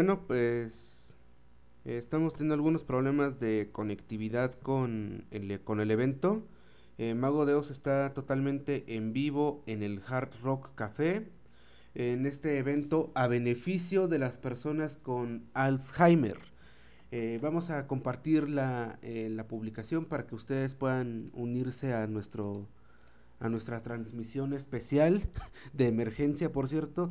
Bueno, pues estamos teniendo algunos problemas de conectividad con el, con el evento. Eh, Mago de Oz está totalmente en vivo en el Hard Rock Café. En este evento a beneficio de las personas con Alzheimer. Eh, vamos a compartir la, eh, la, publicación para que ustedes puedan unirse a nuestro a nuestra transmisión especial de emergencia, por cierto.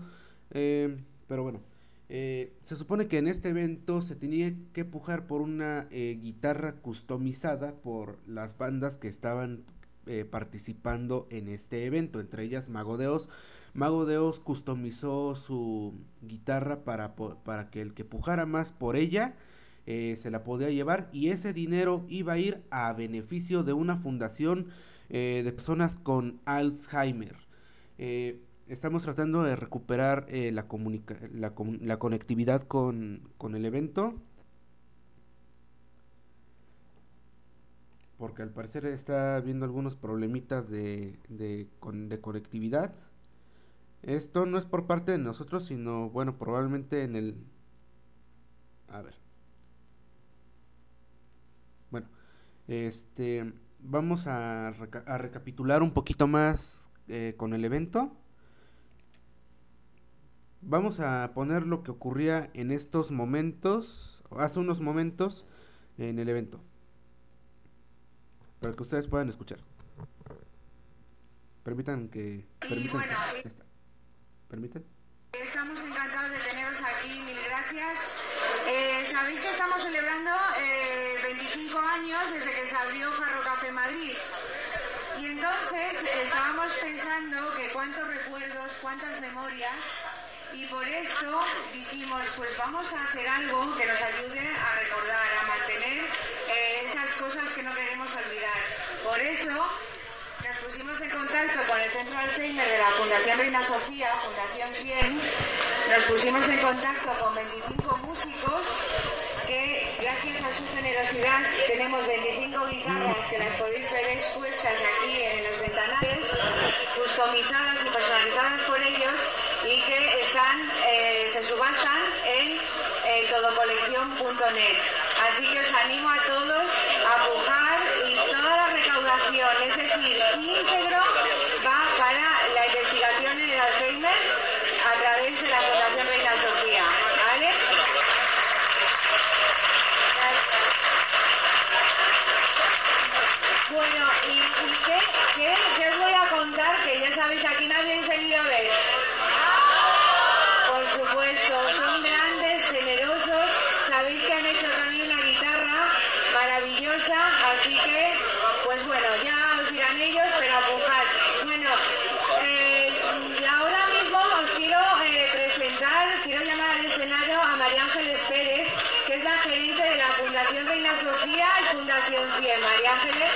pero bueno, eh, se supone que en este evento se tenía que pujar por una eh, guitarra customizada por las bandas que estaban eh, participando en este evento, entre ellas Mago de Oz. Mago de customizó su guitarra para, para que el que pujara más por ella se la podía llevar y ese dinero iba a ir a beneficio de una fundación de personas con Alzheimer estamos tratando de recuperar eh, la, la, la, conectividad con, con, el evento. Porque al parecer está habiendo algunos problemitas de, de, de conectividad. Esto no es por parte de nosotros, sino, bueno, probablemente en el... A ver. Bueno, este... Vamos a, a recapitular un poquito más eh, con el evento. Vamos a poner lo que ocurría en estos momentos, hace unos momentos, en el evento. Para que ustedes puedan escuchar. Permitan que... Permitan que, está. ¿Permiten? Estamos encantados de teneros aquí, mil gracias. Eh, Sabéis que estamos celebrando eh, 25 años desde que se abrió Jarro Café Madrid. Y entonces estábamos pensando que cuántos recuerdos, cuántas memorias y por eso dijimos, pues vamos a hacer algo que nos ayude a recordar, a mantener eh, esas cosas que no queremos olvidar. Por eso nos pusimos en contacto con el Centro Alzheimer de la Fundación Reina Sofía, Fundación 100, nos pusimos en contacto con 25 músicos que gracias a su generosidad tenemos 25 guitarras que las podéis ver expuestas aquí en los ventanales, customizadas y personalizadas por ellos eh, se subastan en eh, todocolección.net. Así que os animo a todos a pujar y toda la recaudación, es decir, íntegro, va para la investigación en el Alzheimer a través de la Fundación Reina Sofía. ¿Vale? Bueno, ¿y qué, qué, qué, os voy a contar? Que ya sabéis, aquí nadie habéis venido a ver. Por supuesto, son grandes, generosos. Sabéis que han hecho también la guitarra maravillosa, así que, pues bueno, ya os dirán ellos, pero a pujar. Bueno, eh, ahora mismo os quiero eh, presentar, quiero llamar al escenario a María Ángeles Pérez, que es la gerente de la Fundación Reina Sofía y Fundación 100. María Ángeles.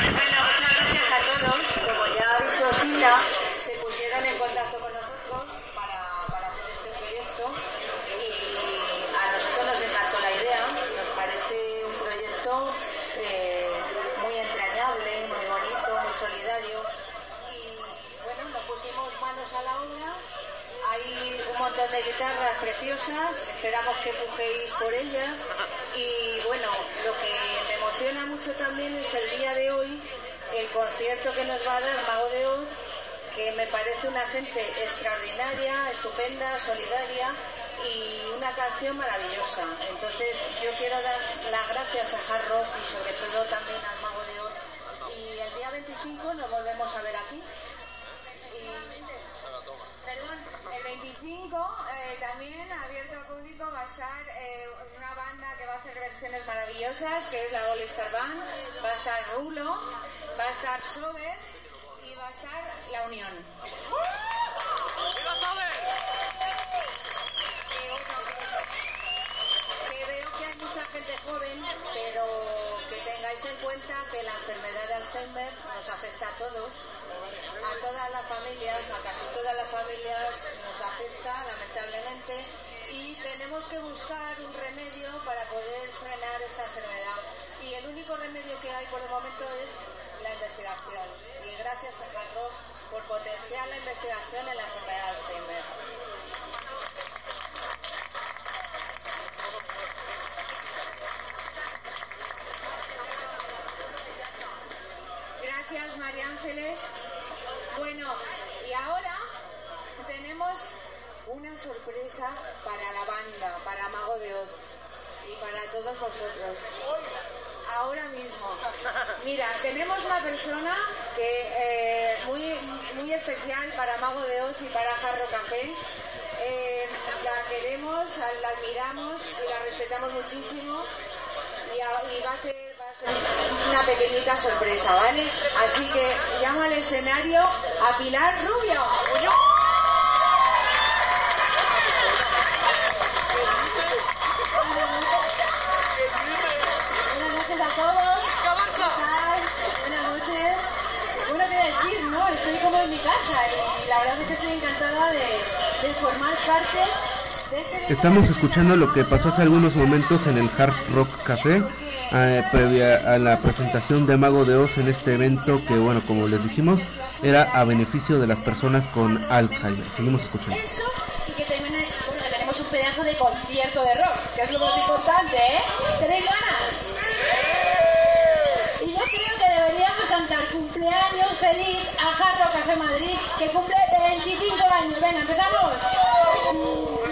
Bueno, muchas gracias a todos. Como se pusieron en contacto con nosotros para, para hacer este proyecto y a nosotros nos encantó la idea. Nos parece un proyecto eh, muy entrañable, muy bonito, muy solidario y bueno, nos pusimos manos a la obra. Hay un montón de guitarras preciosas, esperamos que pujéis por ellas y bueno, lo que me emociona mucho también es el día de hoy, el concierto que nos va a dar Mago de Oz, que me parece una gente extraordinaria, estupenda, solidaria y una canción maravillosa. Entonces yo quiero dar las gracias a Hard y sobre todo también al Mago de Oz. Y el día 25 nos volvemos a ver aquí. Perdón, el 25 eh, también abierto al público va a estar eh, una banda que va a hacer versiones maravillosas, que es la All Star Band, va a estar Rulo, va a estar Sober y va a estar La Unión. Que veo que hay mucha gente joven, pero que tengáis en cuenta que la enfermedad de Alzheimer nos afecta a todos, a todas las familias, a casi todas las familias nos afecta lamentablemente y tenemos que buscar un remedio para poder frenar esta enfermedad. Y el único remedio que hay por el momento es la investigación. Y gracias a Hard por potenciar la investigación en la enfermedad de Alzheimer. Gracias, María Ángeles. Bueno, y ahora tenemos una sorpresa para la banda, para Mago de Oz y para todos vosotros. Ahora mismo. Mira, tenemos una persona que eh, muy, muy especial para Mago de Oz y para Jarro Café. Eh, la queremos, la admiramos y la respetamos muchísimo y, va a ser va a ser una pequeñita sorpresa, ¿vale? Así que llamo al escenario a Pilar Rubio. Buenas noches a todos. ¿Qué tal? Buenas noches. Bueno, qué decir, ¿no? Estoy como en mi casa y la verdad es que estoy encantada de, de formar parte de este Estamos escuchando lo que pasó hace algunos momentos en el Hard Rock Café, eh, previa a la presentación de Mago de Oz en este evento que, bueno, como les dijimos, era a beneficio de las personas con Alzheimer. Seguimos escuchando. Eso y que también bueno, tenemos un pedazo de concierto de rock, que es lo más importante, ¿eh? ¿Tenéis ganas? Y yo creo que deberíamos cantar cumpleaños feliz a Jarro Café Madrid, que cumple 25 años. Venga, empezamos.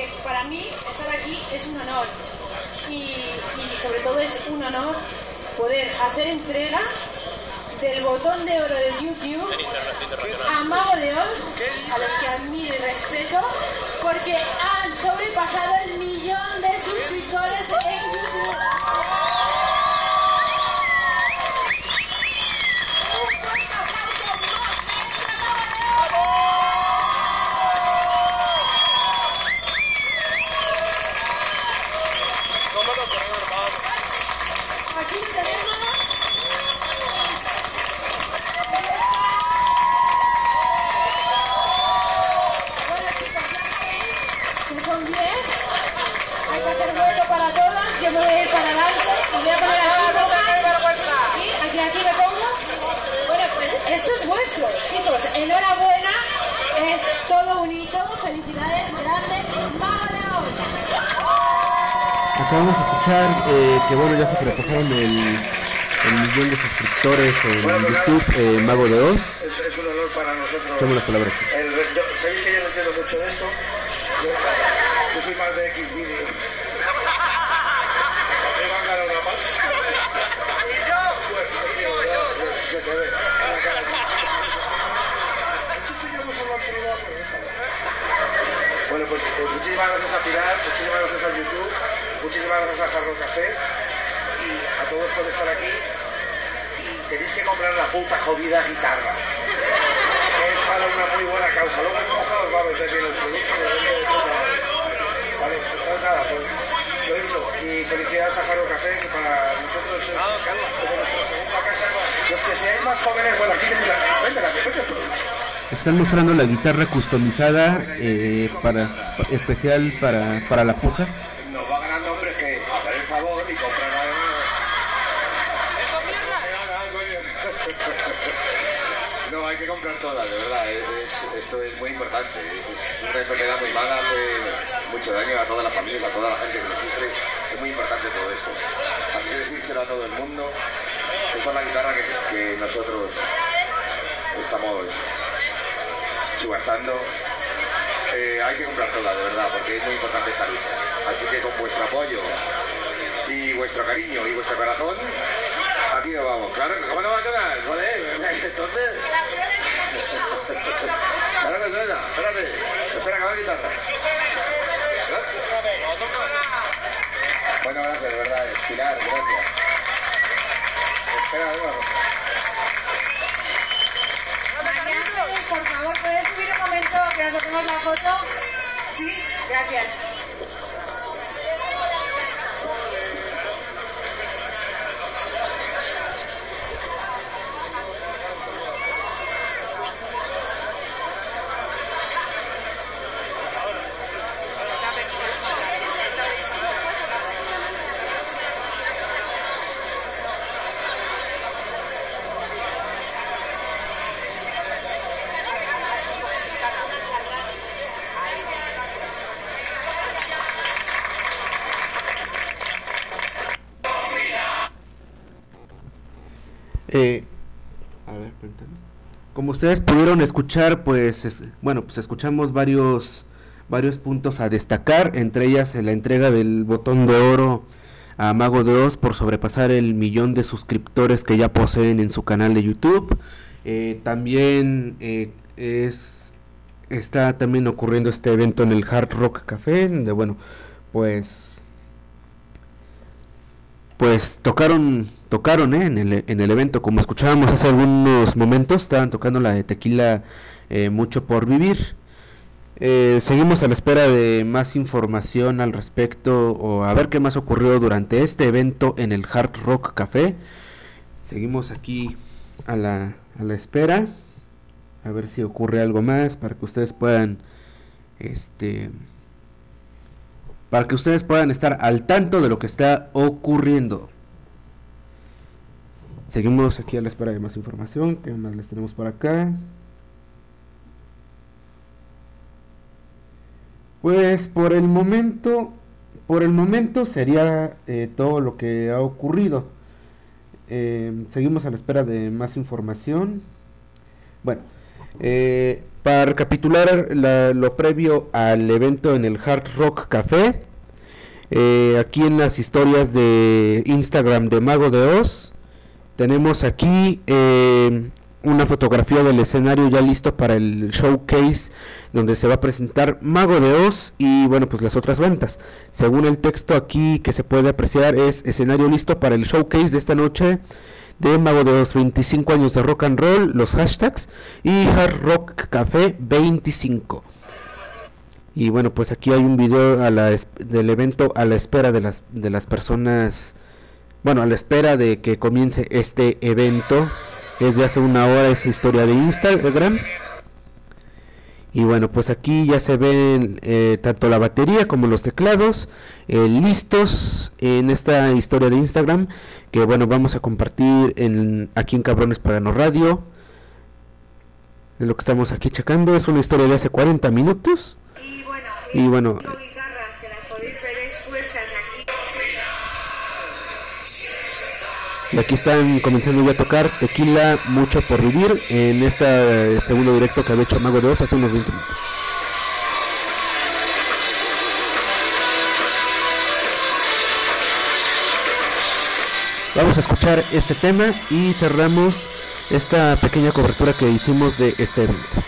Porque para mí estar aquí es un honor. Y, y sobre todo es un honor poder hacer entrega del botón de oro de YouTube a Mago de Oz, a los que admiro y respeto, porque han sobrepasado el millón de suscriptores en YouTube. Un fuerte aplauso más fuerte a Mago de Oz. Aquí tenemos. Bueno chicos, ya sabéis que son 10. Hay que hacer hueco para todas. Yo me voy a ir para adelante y voy a poner aquí todas. Y aquí, aquí me pongo. Bueno, pues esto es vuestro, chicos. Enhorabuena. Es todo un hito. Felicidades, grande. Mago de Oz. Acabamos de escuchar eh, que, bueno, ya se sobrepasaron el, el millón de suscriptores en YouTube, eh, Mago de Oz. Es, es un honor para nosotros. Tomo las palabras. El re- yo- Sabéis que yo no entiendo mucho de esto. Yo, yo soy más de X vídeos. Bueno, pues, pues muchísimas gracias a Pilar, muchísimas gracias a YouTube, muchísimas gracias a Jarro Café y a todos por estar aquí. Y tenéis que comprar la puta jodida guitarra que es para una muy buena causa. Luego os va a meter bien el producto. Vale, pues nada, pues. Y felicidades a Jaro Café, que para nosotros es como nuestra segunda casa. Los que seáis más jóvenes, bueno, aquí tenéis la... Vente, la. Están mostrando la guitarra customizada eh, para especial para, para la puja. Nos va ganando hombres que hacer el favor y comprar algo. No, hay que comprar todas, de verdad. es- esto es muy importante. Es una enfermedad muy mala, hace mucho daño a toda la familia, a toda la gente que lo sufre. Es muy importante todo esto. Así decírselo a todo el mundo. Esa es la guitarra que, nosotros estamos subastando. Eh, hay que comprar todas, de verdad, porque es muy importante esta lucha. Así que con vuestro apoyo y vuestro cariño y vuestro corazón, aquí nos vamos. Claro, ¿cómo no va a tocar? Joder, entonces. Suena, espérate. Espera que va la guitarra. Bueno, gracias, de verdad. Pilar, gracias. Espera, por favor, ¿puedes subir un momento que nos hacemos la foto? Sí, gracias. Eh, a ver, permítanme. Como ustedes pudieron escuchar, pues, es- bueno, pues escuchamos varios, varios puntos a destacar, entre ellas la entrega del botón de oro a Mago de Oz por sobrepasar el millón de suscriptores que ya poseen en su canal de YouTube. Eh, también eh, es está también ocurriendo este evento en el Hard Rock Café, donde bueno, pues pues tocaron tocaron ¿eh? en, el, en el evento como escuchábamos hace algunos momentos estaban tocando la de tequila eh, mucho por vivir Eh, seguimos a la espera de más información al respecto o a ver qué más ocurrió durante este evento en el Hard Rock Café seguimos aquí a la, a la espera a ver si ocurre algo más para que ustedes puedan este para que ustedes puedan estar al tanto de lo que está ocurriendo. Seguimos aquí a la espera de más información. ¿Qué más les tenemos por acá? Pues por el momento, por el momento sería eh, todo lo que ha ocurrido. Eh, seguimos a la espera de más información. Bueno, eh, para recapitular la- lo previo al evento en el Hard Rock Café, eh, aquí en las historias de Instagram de Mago de Oz, tenemos aquí eh, una fotografía del escenario ya listo para el showcase donde se va a presentar Mago de Oz y bueno pues las otras ventas. Según el texto aquí que se puede apreciar es escenario listo para el showcase de esta noche de Mago de Oz 25 años de rock and roll, los hashtags y Hard Rock Café 25. Y bueno, pues aquí hay un video a la del evento a la espera de las de las personas bueno, a la espera de que comience este evento. Es de hace una hora esa historia de Instagram. Y bueno, pues aquí ya se ven eh, tanto la batería como los teclados eh, listos en esta historia de Instagram. Que bueno, vamos a compartir en, aquí en Cabrones Pagano Radio. Lo que estamos aquí checando. Es una historia de hace 40 minutos. Y bueno, Y bueno, Y aquí están comenzando ya a tocar Tequila Mucho por Vivir en este segundo directo que había hecho Mago de Oz hace unos 20 minutos. Vamos a escuchar este tema y cerramos esta pequeña cobertura que hicimos de este evento.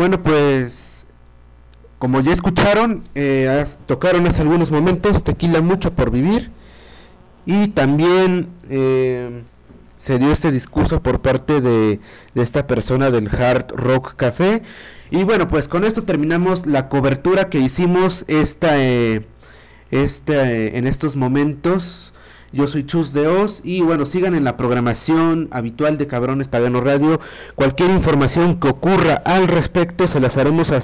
Bueno, pues como ya escucharon, eh, tocaron hace algunos momentos Tequila Mucho por Vivir y también eh, se dio este discurso por parte de, esta persona del Hard Rock Café. Y bueno, pues con esto terminamos la cobertura que hicimos esta, eh, esta en estos momentos. Yo soy Chus de Oz y bueno, sigan en la programación habitual de Cabrones Pagano Radio. Cualquier información que ocurra al respecto se las haremos a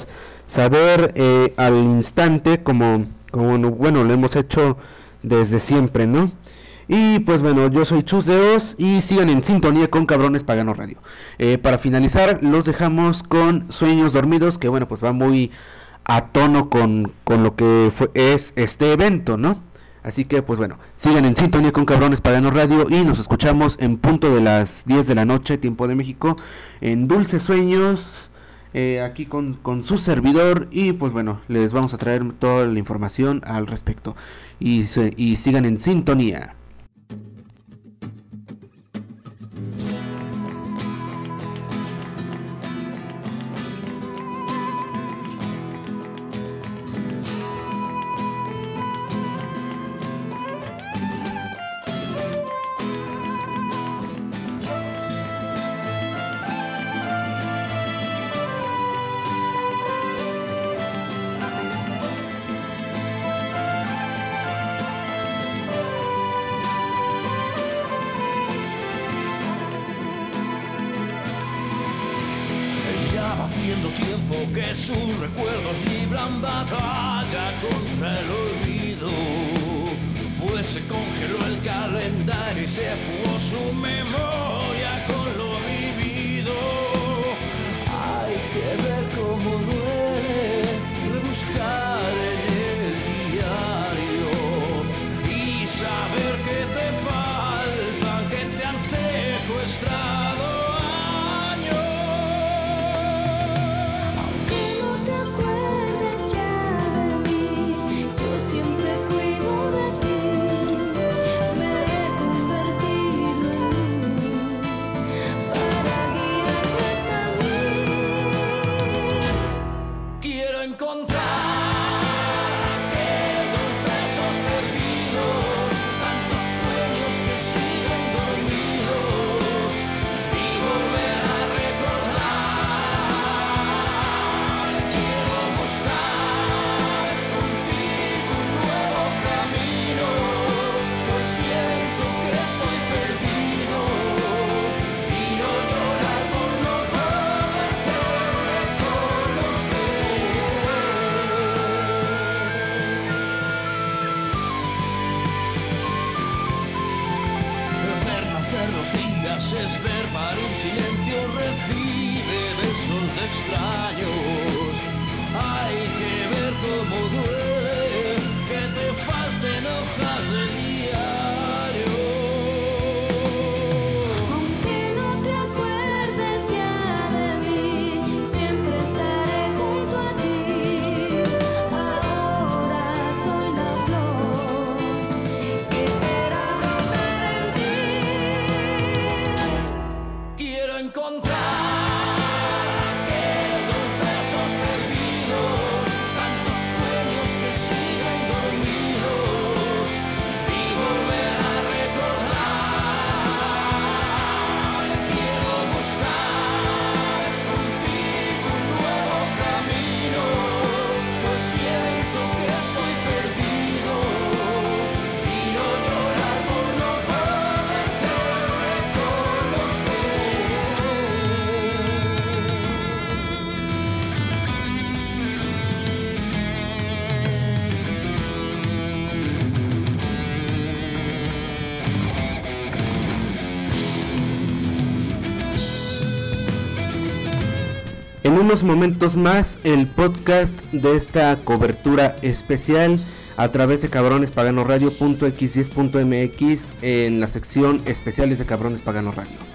saber eh, al instante como, bueno, lo hemos hecho desde siempre, ¿no? Y pues bueno, yo soy Chus de Oz y sigan en sintonía con Cabrones Pagano Radio. Eh, para finalizar, los dejamos con Sueños Dormidos, que bueno, pues va muy a tono con, con lo que fue, es este evento, ¿no? Así que pues bueno, sigan en sintonía con Cabrones Pagano Radio y nos escuchamos en punto de las 10 de la noche, tiempo de México, en Dulces Sueños, eh, aquí con, con, su servidor y pues bueno, les vamos a traer toda la información al respecto y, y sigan en sintonía. que sus recuerdos libran batalla contra el olvido. Pues se congeló el calendario y se fugó su memoria con los. encontrar. Unos momentos más el podcast de esta cobertura especial a través de cabrones pagano radio.x10.mx en la sección especiales de cabrones pagano radio.